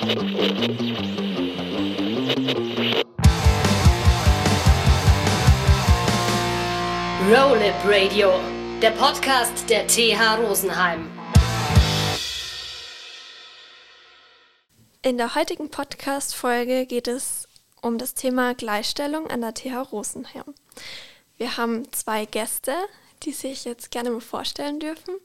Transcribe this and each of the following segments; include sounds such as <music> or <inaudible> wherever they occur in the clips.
Roll It Radio, der Podcast der TH Rosenheim. In der heutigen Podcast-Folge geht es um das Thema Gleichstellung an der TH Rosenheim. Wir haben zwei Gäste, die sich jetzt gerne mal vorstellen dürfen.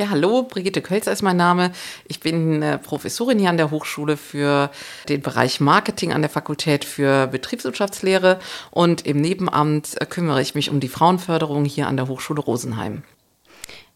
Ja, hallo, Brigitte Kölzer ist mein Name. Ich bin äh, Professorin hier an der Hochschule für den Bereich Marketing an der Fakultät für Betriebswirtschaftslehre und im Nebenamt kümmere ich mich um die Frauenförderung hier an der Hochschule Rosenheim.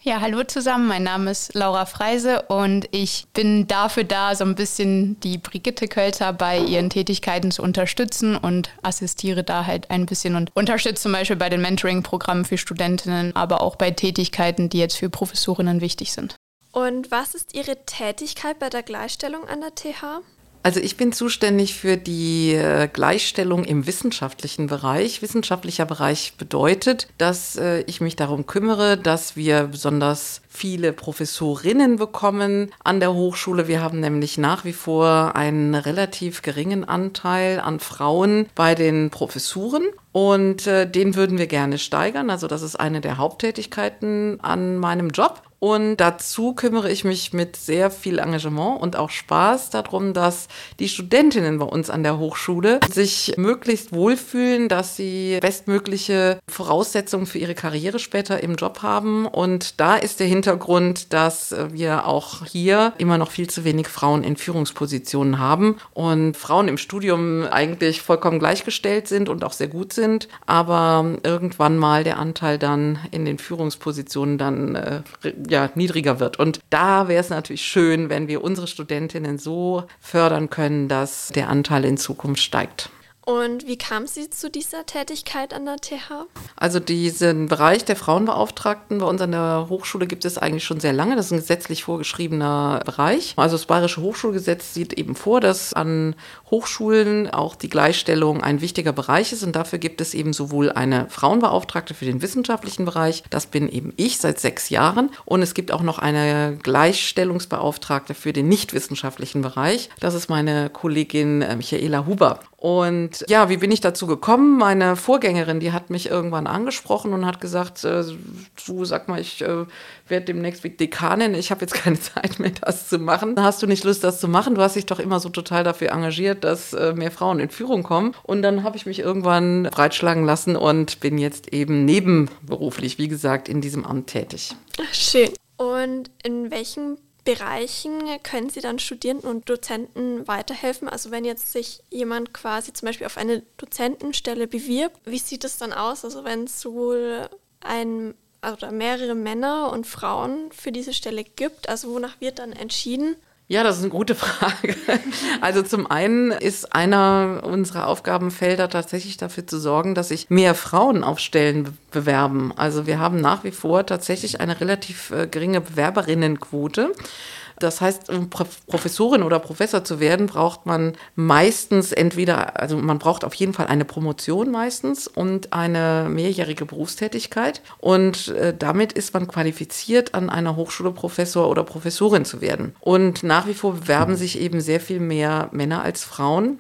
Ja, hallo zusammen. Mein Name ist Laura Freise und ich bin dafür da, so ein bisschen die Brigitte Kölzer bei ihren Tätigkeiten zu unterstützen und assistiere da halt ein bisschen und unterstütze zum Beispiel bei den Mentoring-Programmen für Studentinnen, aber auch bei Tätigkeiten, die jetzt für Professorinnen wichtig sind. Und was ist Ihre Tätigkeit bei der Gleichstellung an der TH? Also ich bin zuständig für die äh, Gleichstellung im wissenschaftlichen Bereich. Wissenschaftlicher Bereich bedeutet, dass äh, ich mich darum kümmere, dass wir besonders viele Professorinnen bekommen an der Hochschule. Wir haben nämlich nach wie vor einen relativ geringen Anteil an Frauen bei den Professuren. Und äh, den würden wir gerne steigern. Also das ist eine der Haupttätigkeiten an meinem Job. Und dazu kümmere ich mich mit sehr viel Engagement und auch Spaß darum, dass die Studentinnen bei uns an der Hochschule sich möglichst wohlfühlen, dass sie bestmögliche Voraussetzungen für ihre Karriere später im Job haben. Und da ist der Hintergrund, dass wir auch hier immer noch viel zu wenig Frauen in Führungspositionen haben und Frauen im Studium eigentlich vollkommen gleichgestellt sind und auch sehr gut sind, aber irgendwann mal der Anteil dann in den Führungspositionen dann äh, ja, niedriger wird. Und da wäre es natürlich schön, wenn wir unsere Studentinnen so fördern können, dass der Anteil in Zukunft steigt. Und wie kam sie zu dieser Tätigkeit an der TH? Also diesen Bereich der Frauenbeauftragten bei uns an der Hochschule gibt es eigentlich schon sehr lange. Das ist ein gesetzlich vorgeschriebener Bereich. Also das Bayerische Hochschulgesetz sieht eben vor, dass an Hochschulen auch die Gleichstellung ein wichtiger Bereich ist. Und dafür gibt es eben sowohl eine Frauenbeauftragte für den wissenschaftlichen Bereich, das bin eben ich seit sechs Jahren. Und es gibt auch noch eine Gleichstellungsbeauftragte für den nichtwissenschaftlichen Bereich. Das ist meine Kollegin äh, Michaela Huber. Und ja, wie bin ich dazu gekommen? Meine Vorgängerin, die hat mich irgendwann angesprochen und hat gesagt, äh, du sag mal, ich äh, werde demnächst Dekanin, ich habe jetzt keine <laughs> Zeit mehr, das zu machen. Hast du nicht Lust, das zu machen? Du hast dich doch immer so total dafür engagiert, dass äh, mehr Frauen in Führung kommen. Und dann habe ich mich irgendwann breitschlagen lassen und bin jetzt eben nebenberuflich, wie gesagt, in diesem Amt tätig. Schön. Und in welchem Bereichen können Sie dann Studierenden und Dozenten weiterhelfen? Also wenn jetzt sich jemand quasi zum Beispiel auf eine Dozentenstelle bewirbt, wie sieht es dann aus? Also wenn es sowohl ein also mehrere Männer und Frauen für diese Stelle gibt, also wonach wird dann entschieden? Ja, das ist eine gute <laughs> Frage. Also zum einen ist einer unserer Aufgabenfelder tatsächlich dafür zu sorgen, dass sich mehr Frauen auf Stellen bewerben. Also wir haben nach wie vor tatsächlich eine relativ äh, geringe Bewerberinnenquote. Das heißt, um Professorin oder Professor zu werden, braucht man meistens entweder, also man braucht auf jeden Fall eine Promotion meistens und eine mehrjährige Berufstätigkeit. Und äh, damit ist man qualifiziert, an einer Hochschule Professor oder Professorin zu werden. Und nach wie vor bewerben sich eben sehr viel mehr Männer als Frauen.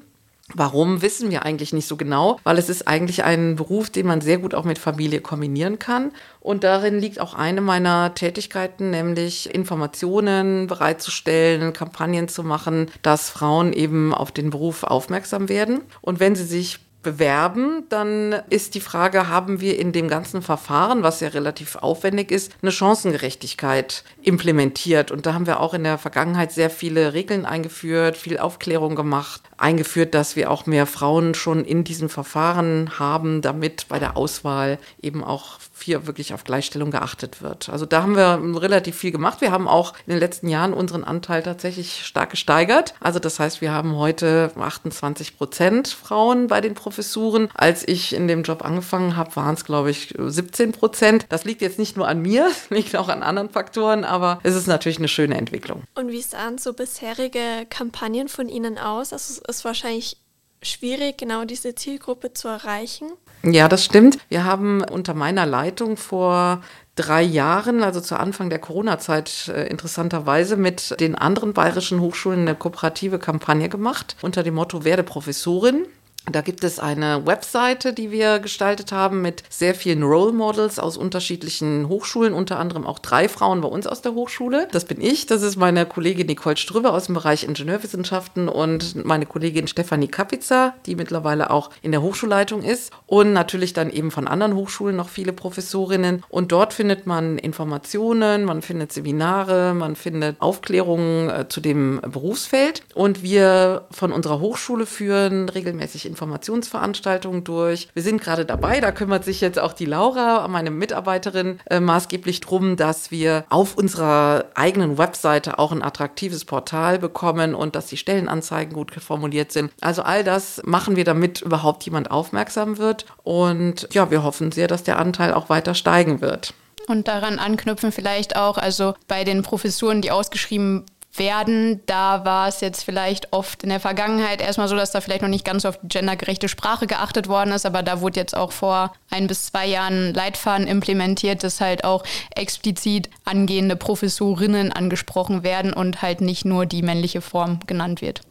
Warum wissen wir eigentlich nicht so genau, weil es ist eigentlich ein Beruf, den man sehr gut auch mit Familie kombinieren kann. Und darin liegt auch eine meiner Tätigkeiten, nämlich Informationen bereitzustellen, Kampagnen zu machen, dass Frauen eben auf den Beruf aufmerksam werden. Und wenn sie sich bewerben, dann ist die Frage, haben wir in dem ganzen Verfahren, was ja relativ aufwendig ist, eine Chancengerechtigkeit implementiert. Und da haben wir auch in der Vergangenheit sehr viele Regeln eingeführt, viel Aufklärung gemacht, eingeführt, dass wir auch mehr Frauen schon in diesem Verfahren haben, damit bei der Auswahl eben auch hier wirklich auf Gleichstellung geachtet wird. Also da haben wir relativ viel gemacht. Wir haben auch in den letzten Jahren unseren Anteil tatsächlich stark gesteigert. Also das heißt, wir haben heute 28 Prozent Frauen bei den Professuren. Als ich in dem Job angefangen habe, waren es, glaube ich, 17 Prozent. Das liegt jetzt nicht nur an mir, <laughs> es liegt auch an anderen Faktoren, aber es ist natürlich eine schöne Entwicklung. Und wie sahen so bisherige Kampagnen von Ihnen aus? Also es ist wahrscheinlich schwierig, genau diese Zielgruppe zu erreichen. Ja, das stimmt. Wir haben unter meiner Leitung vor drei Jahren, also zu Anfang der Corona-Zeit, äh, interessanterweise mit den anderen bayerischen Hochschulen eine kooperative Kampagne gemacht unter dem Motto Werde Professorin. Da gibt es eine Webseite, die wir gestaltet haben mit sehr vielen Role Models aus unterschiedlichen Hochschulen, unter anderem auch drei Frauen bei uns aus der Hochschule. Das bin ich, das ist meine Kollegin Nicole Strübe aus dem Bereich Ingenieurwissenschaften und meine Kollegin Stefanie Kapitzer, die mittlerweile auch in der Hochschulleitung ist und natürlich dann eben von anderen Hochschulen noch viele Professorinnen. Und dort findet man Informationen, man findet Seminare, man findet Aufklärungen äh, zu dem Berufsfeld und wir von unserer Hochschule führen regelmäßig Informationsveranstaltungen durch. Wir sind gerade dabei, da kümmert sich jetzt auch die Laura, meine Mitarbeiterin, äh, maßgeblich drum, dass wir auf unserer eigenen Webseite auch ein attraktives Portal bekommen und dass die Stellenanzeigen gut formuliert sind. Also all das machen wir, damit überhaupt jemand aufmerksam wird. Und ja, wir hoffen sehr, dass der Anteil auch weiter steigen wird. Und daran anknüpfen vielleicht auch, also bei den Professuren, die ausgeschrieben werden. Da war es jetzt vielleicht oft in der Vergangenheit erstmal so, dass da vielleicht noch nicht ganz auf die gendergerechte Sprache geachtet worden ist, aber da wurde jetzt auch vor ein bis zwei Jahren Leitfaden implementiert, dass halt auch explizit angehende Professorinnen angesprochen werden und halt nicht nur die männliche Form genannt wird.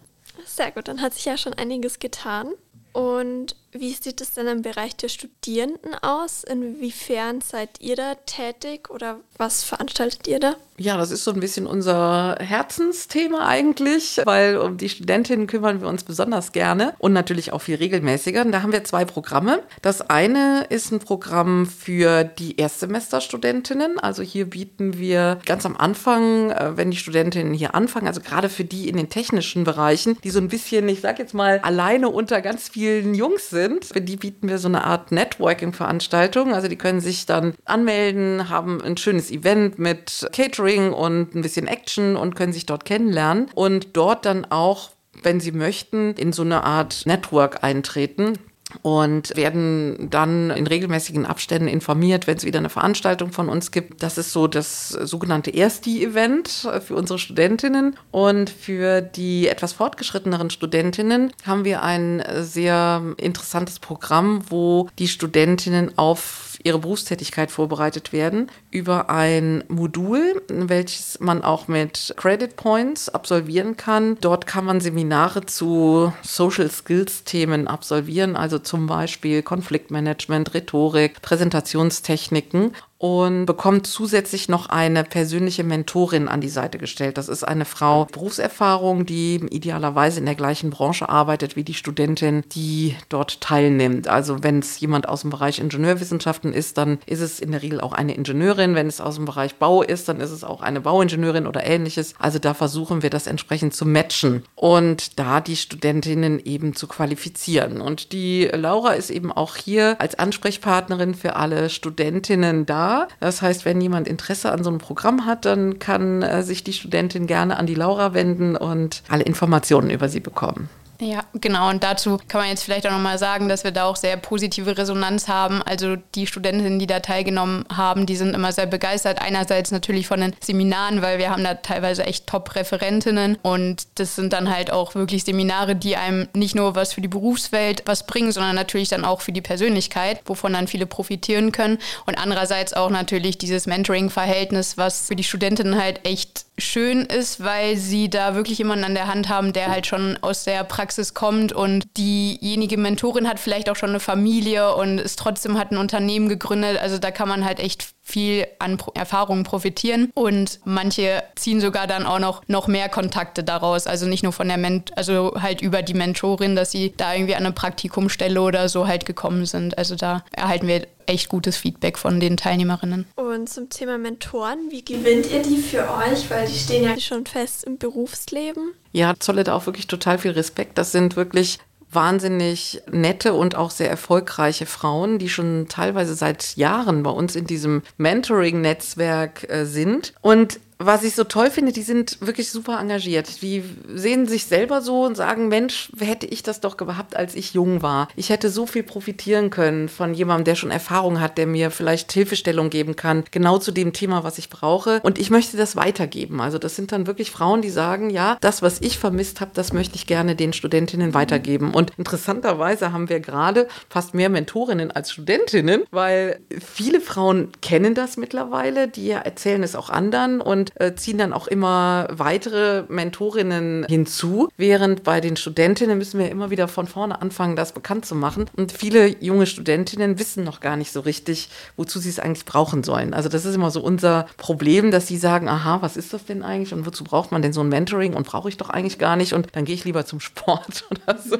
Sehr gut, dann hat sich ja schon einiges getan. Und wie sieht es denn im Bereich der Studierenden aus? Inwiefern seid ihr da tätig oder was veranstaltet ihr da? Ja, das ist so ein bisschen unser Herzensthema eigentlich, weil um die Studentinnen kümmern wir uns besonders gerne und natürlich auch viel regelmäßiger. Und da haben wir zwei Programme. Das eine ist ein Programm für die Erstsemesterstudentinnen. Also hier bieten wir ganz am Anfang, äh, wenn die Studentinnen hier anfangen, also gerade für die in den technischen Bereichen, die so ein bisschen, ich sag jetzt mal, alleine unter ganz vielen Jungs sind, sind. Für die bieten wir so eine Art Networking-Veranstaltung. Also die können sich dann anmelden, haben ein schönes Event mit Catering und ein bisschen Action und können sich dort kennenlernen und dort dann auch wenn sie möchten, in so eine Art Network eintreten und werden dann in regelmäßigen Abständen informiert, wenn es wieder eine Veranstaltung von uns gibt. Das ist so das sogenannte Ersti-Event für unsere Studentinnen. Und für die etwas fortgeschritteneren Studentinnen haben wir ein sehr interessantes Programm, wo die Studentinnen auf ihre Berufstätigkeit vorbereitet werden über ein Modul, welches man auch mit Credit Points absolvieren kann. Dort kann man Seminare zu Social Skills Themen absolvieren, also zum Beispiel Konfliktmanagement, Rhetorik, Präsentationstechniken und bekommt zusätzlich noch eine persönliche Mentorin an die Seite gestellt. Das ist eine Frau Berufserfahrung, die idealerweise in der gleichen Branche arbeitet wie die Studentin, die dort teilnimmt. Also wenn es jemand aus dem Bereich Ingenieurwissenschaften ist, dann ist es in der Regel auch eine Ingenieurin. Wenn es aus dem Bereich Bau ist, dann ist es auch eine Bauingenieurin oder ähnliches. Also da versuchen wir das entsprechend zu matchen und da die Studentinnen eben zu qualifizieren. Und die Laura ist eben auch hier als Ansprechpartnerin für alle Studentinnen da das heißt, wenn jemand Interesse an so einem Programm hat, dann kann äh, sich die Studentin gerne an die Laura wenden und alle Informationen über sie bekommen. Ja, genau. Und dazu kann man jetzt vielleicht auch nochmal sagen, dass wir da auch sehr positive Resonanz haben. Also die Studentinnen, die da teilgenommen haben, die sind immer sehr begeistert. Einerseits natürlich von den Seminaren, weil wir haben da teilweise echt Top-Referentinnen. Und das sind dann halt auch wirklich Seminare, die einem nicht nur was für die Berufswelt was bringen, sondern natürlich dann auch für die Persönlichkeit, wovon dann viele profitieren können. Und andererseits auch natürlich dieses Mentoring-Verhältnis, was für die Studentinnen halt echt schön ist, weil sie da wirklich jemanden an der Hand haben, der halt schon aus der Praxis kommt und diejenige Mentorin hat vielleicht auch schon eine Familie und ist trotzdem hat ein Unternehmen gegründet. Also da kann man halt echt viel an Erfahrungen profitieren und manche ziehen sogar dann auch noch, noch mehr Kontakte daraus. Also nicht nur von der Ment also halt über die Mentorin, dass sie da irgendwie an eine Praktikumstelle oder so halt gekommen sind. Also da erhalten wir echt gutes Feedback von den Teilnehmerinnen. Und zum Thema Mentoren, wie gewinnt ihr die für euch? Weil die stehen ja schon fest im Berufsleben. Ja, zolle da auch wirklich total viel Respekt. Das sind wirklich wahnsinnig nette und auch sehr erfolgreiche Frauen, die schon teilweise seit Jahren bei uns in diesem Mentoring-Netzwerk äh, sind. Und was ich so toll finde, die sind wirklich super engagiert. Die sehen sich selber so und sagen, Mensch, hätte ich das doch gehabt, als ich jung war. Ich hätte so viel profitieren können von jemandem, der schon Erfahrung hat, der mir vielleicht Hilfestellung geben kann, genau zu dem Thema, was ich brauche. Und ich möchte das weitergeben. Also das sind dann wirklich Frauen, die sagen, ja, das, was ich vermisst habe, das möchte ich gerne den Studentinnen weitergeben. Und interessanterweise haben wir gerade fast mehr Mentorinnen als Studentinnen, weil viele Frauen kennen das mittlerweile, die erzählen es auch anderen und äh, ziehen dann auch immer weitere Mentorinnen hinzu, während bei den Studentinnen müssen wir immer wieder von vorne anfangen, das bekannt zu machen. Und viele junge Studentinnen wissen noch gar nicht so richtig, wozu sie es eigentlich brauchen sollen. Also das ist immer so unser Problem, dass sie sagen, aha, was ist das denn eigentlich und wozu braucht man denn so ein Mentoring und brauche ich doch eigentlich gar nicht und dann gehe ich lieber zum Sport <laughs> oder so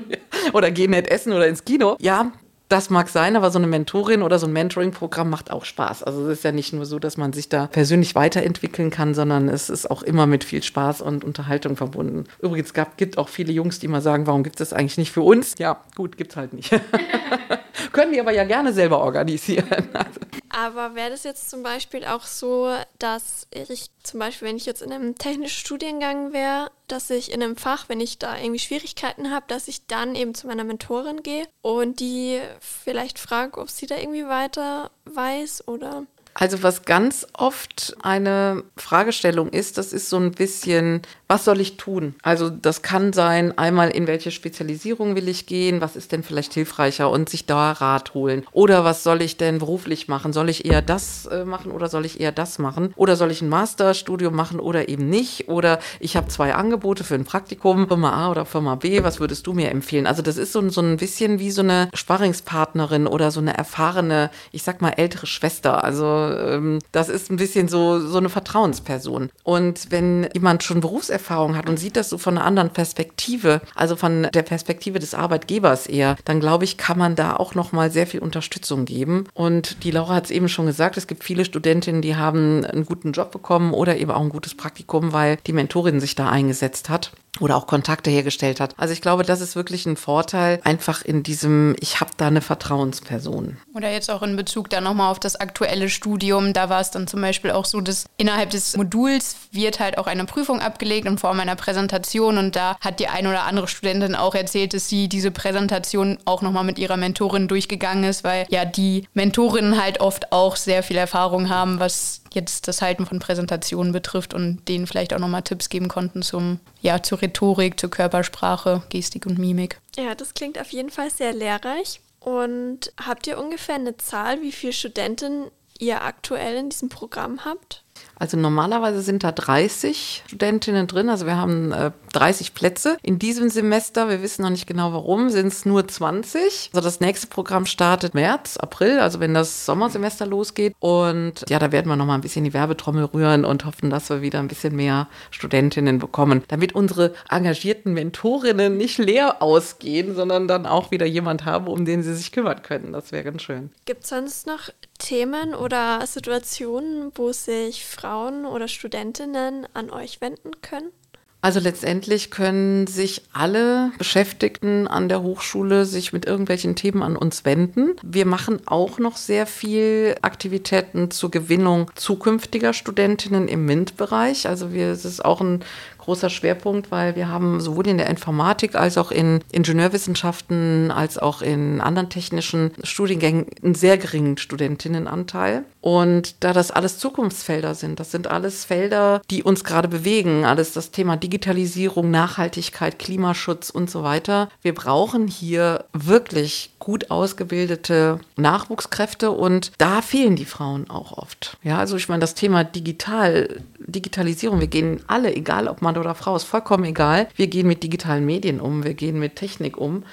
oder gehe nett essen oder ins Kino. Ja, das mag sein, aber so eine Mentorin oder so ein Mentoring-Programm macht auch Spaß. Also es ist ja nicht nur so, dass man sich da persönlich weiterentwickeln kann, sondern es ist auch immer mit viel Spaß und Unterhaltung verbunden. Übrigens gab, gibt auch viele Jungs, die mal sagen, warum gibt es das eigentlich nicht für uns? Ja, gut, gibt es halt nicht. <laughs> Können die aber ja gerne selber organisieren. Aber wäre das jetzt zum Beispiel auch so, dass ich zum Beispiel, wenn ich jetzt in einem technischen Studiengang wäre, dass ich in einem Fach, wenn ich da irgendwie Schwierigkeiten habe, dass ich dann eben zu meiner Mentorin gehe und die vielleicht frage, ob sie da irgendwie weiter weiß oder also was ganz oft eine Fragestellung ist, das ist so ein bisschen, was soll ich tun? Also das kann sein, einmal in welche Spezialisierung will ich gehen, was ist denn vielleicht hilfreicher und sich da Rat holen. Oder was soll ich denn beruflich machen? Soll ich eher das äh, machen oder soll ich eher das machen? Oder soll ich ein Masterstudium machen oder eben nicht? Oder ich habe zwei Angebote für ein Praktikum, Firma A oder Firma B, was würdest du mir empfehlen? Also das ist so, so ein bisschen wie so eine Sparringspartnerin oder so eine erfahrene, ich sag mal ältere Schwester. Also ähm, das ist ein bisschen so, so eine Vertrauensperson. Und wenn jemand schon Berufserfahrung hat und sieht das so von einer anderen Perspektive, also von der Perspektive des Arbeitgebers eher, dann glaube ich, kann man da auch noch mal sehr viel Unterstützung geben. Und die Laura hat es eben schon gesagt, es gibt viele Studentinnen, die haben einen guten Job bekommen oder eben auch ein gutes Praktikum, weil die Mentorin sich da eingesetzt hat oder auch Kontakte hergestellt hat. Also ich glaube, das ist wirklich ein Vorteil, einfach in diesem, ich habe da eine Vertrauensperson. Oder jetzt auch in Bezug dann nochmal auf das aktuelle Studium, da war es dann zum Beispiel auch so, dass innerhalb des Moduls wird halt auch eine Prüfung abgelegt in Form einer Präsentation und da hat die ein oder andere Studentin auch erzählt, dass sie diese Präsentation auch nochmal mit ihrer Mentorin durchgegangen ist, weil ja die Mentorinnen halt oft auch sehr viel Erfahrung haben, was jetzt das Halten von Präsentationen betrifft und denen vielleicht auch nochmal Tipps geben konnten zum, ja, zur Rhetorik, zur Körpersprache, Gestik und Mimik. Ja, das klingt auf jeden Fall sehr lehrreich. Und habt ihr ungefähr eine Zahl, wie viele Studenten ihr aktuell in diesem Programm habt? Also normalerweise sind da 30 Studentinnen drin, also wir haben äh, 30 Plätze. In diesem Semester, wir wissen noch nicht genau warum, sind es nur 20. Also das nächste Programm startet März, April, also wenn das Sommersemester losgeht. Und ja, da werden wir noch mal ein bisschen die Werbetrommel rühren und hoffen, dass wir wieder ein bisschen mehr Studentinnen bekommen, damit unsere engagierten Mentorinnen nicht leer ausgehen, sondern dann auch wieder jemand haben, um den sie sich kümmern können. Das wäre ganz schön. Gibt es sonst noch Themen oder Situationen, wo sich Frauen oder Studentinnen an euch wenden können? Also letztendlich können sich alle Beschäftigten an der Hochschule sich mit irgendwelchen Themen an uns wenden. Wir machen auch noch sehr viel Aktivitäten zur Gewinnung zukünftiger Studentinnen im MINT-Bereich. Also wir, es ist auch ein großer Schwerpunkt, weil wir haben sowohl in der Informatik als auch in Ingenieurwissenschaften als auch in anderen technischen Studiengängen einen sehr geringen Studentinnenanteil. Und da das alles Zukunftsfelder sind, das sind alles Felder, die uns gerade bewegen, alles das Thema Digitalisierung, Nachhaltigkeit, Klimaschutz und so weiter. Wir brauchen hier wirklich gut ausgebildete Nachwuchskräfte und da fehlen die Frauen auch oft. Ja, also ich meine, das Thema digital, Digitalisierung, wir gehen alle, egal ob Mann oder Frau, ist vollkommen egal. Wir gehen mit digitalen Medien um, wir gehen mit Technik um.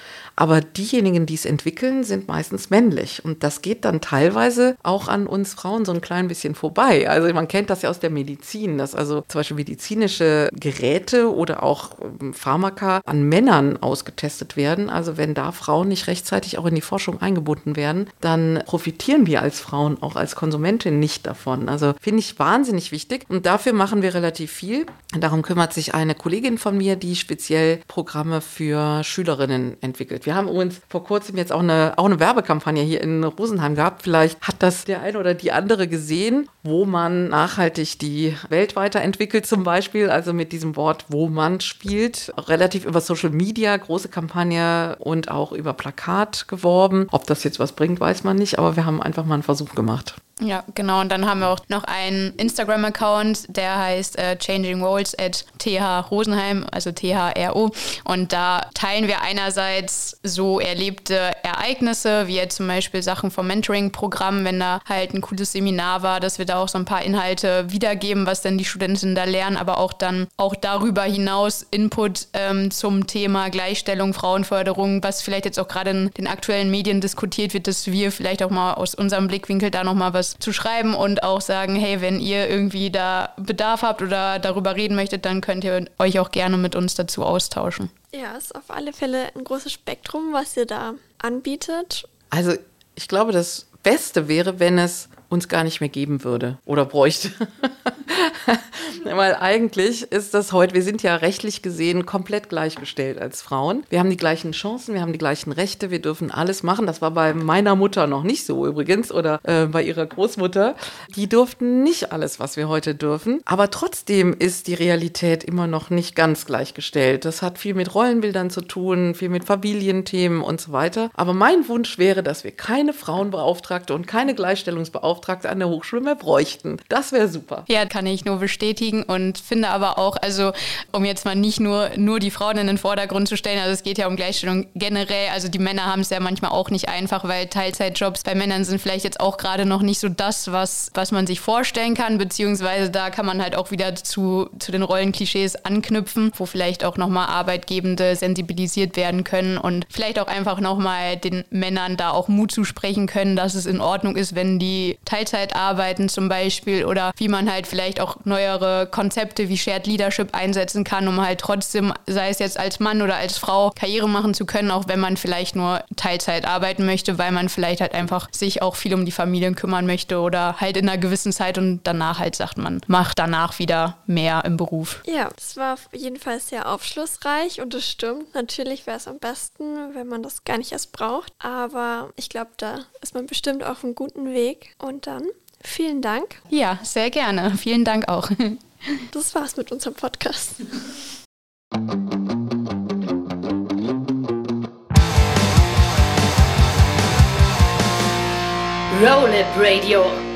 Aber diejenigen, die es entwickeln, sind meistens männlich. Und das geht dann teilweise auch an uns Frauen so ein klein bisschen vorbei. Also man kennt das ja aus der Medizin, dass also zum Beispiel medizinische Geräte oder auch ähm, Pharmaka an Männern ausgetestet werden. Also wenn da Frauen nicht rechtzeitig auch in die Forschung eingebunden werden, dann profitieren wir als Frauen auch als Konsumentin nicht davon. Also finde ich wahnsinnig wichtig und dafür machen wir relativ viel. Darum kümmert sich eine Kollegin von mir, die speziell Programme für Schülerinnen entwickelt. Wir haben übrigens vor kurzem jetzt auch eine, auch eine Werbekampagne hier in Rosenheim gehabt. Vielleicht hat das der eine oder die andere gesehen, wo man nachhaltig die Welt weiterentwickelt zum Beispiel, also mit diesem Wort, wo man spielt, relativ über Social Media, große Kampagne und auch über Plakat geworben. Ob das jetzt was bringt, weiß man nicht, aber wir haben einfach mal einen Versuch gemacht. Ja, genau. Und dann haben wir auch noch einen Instagram-Account, der heißt äh, Changing Roles at TH Rosenheim, also THRO. Und da teilen wir einerseits so erlebte Ereignisse, wie jetzt zum Beispiel Sachen vom Mentoring-Programm, wenn da halt ein cooles Seminar war, dass wir da auch so ein paar Inhalte wiedergeben, was dann die Studentinnen da lernen, aber auch dann auch darüber hinaus Input ähm, zum Thema Gleichstellung, Frauenförderung, was vielleicht jetzt auch gerade in den aktuellen Medien diskutiert wird, dass wir vielleicht auch mal aus unserem Blickwinkel da nochmal was zu schreiben und auch sagen, hey, wenn ihr irgendwie da Bedarf habt oder darüber reden möchtet, dann könnt ihr euch auch gerne mit uns dazu austauschen. Ja, es ist auf alle Fälle ein großes Spektrum, was ihr da anbietet. Also ich glaube, das Beste wäre, wenn es uns gar nicht mehr geben würde oder bräuchte. <laughs> Weil eigentlich ist das heute, wir sind ja rechtlich gesehen komplett gleichgestellt als Frauen. Wir haben die gleichen Chancen, wir haben die gleichen Rechte, wir dürfen alles machen. Das war bei meiner Mutter noch nicht so übrigens oder äh, bei ihrer Großmutter. Die durften nicht alles, was wir heute dürfen. Aber trotzdem ist die Realität immer noch nicht ganz gleichgestellt. Das hat viel mit Rollenbildern zu tun, viel mit Familienthemen und so weiter. Aber mein Wunsch wäre, dass wir keine Frauenbeauftragte und keine Gleichstellungsbeauftragte an der Hochschule mehr bräuchten. Das wäre super. Ja, kann ich nur bestätigen und finde aber auch, also um jetzt mal nicht nur, nur die Frauen in den Vordergrund zu stellen, also es geht ja um Gleichstellung generell, also die Männer haben es ja manchmal auch nicht einfach, weil Teilzeitjobs bei Männern sind vielleicht jetzt auch gerade noch nicht so das, was, was man sich vorstellen kann, beziehungsweise da kann man halt auch wieder zu, zu den Rollenklischees anknüpfen, wo vielleicht auch nochmal Arbeitgebende sensibilisiert werden können und vielleicht auch einfach nochmal den Männern da auch Mut zusprechen können, dass es in Ordnung ist, wenn die Teilzeit arbeiten zum Beispiel oder wie man halt vielleicht auch neuere Konzepte wie Shared Leadership einsetzen kann, um halt trotzdem, sei es jetzt als Mann oder als Frau, Karriere machen zu können, auch wenn man vielleicht nur Teilzeit arbeiten möchte, weil man vielleicht halt einfach sich auch viel um die Familien kümmern möchte oder halt in einer gewissen Zeit und danach halt sagt man, macht danach wieder mehr im Beruf. Ja, das war auf jeden Fall sehr aufschlussreich und es stimmt. Natürlich wäre es am besten, wenn man das gar nicht erst braucht, aber ich glaube, da ist man bestimmt auf einem guten Weg und dann Vielen Dank. Ja, sehr gerne. Vielen Dank auch. <laughs> Das war's mit unserem Podcast. Roll It Radio.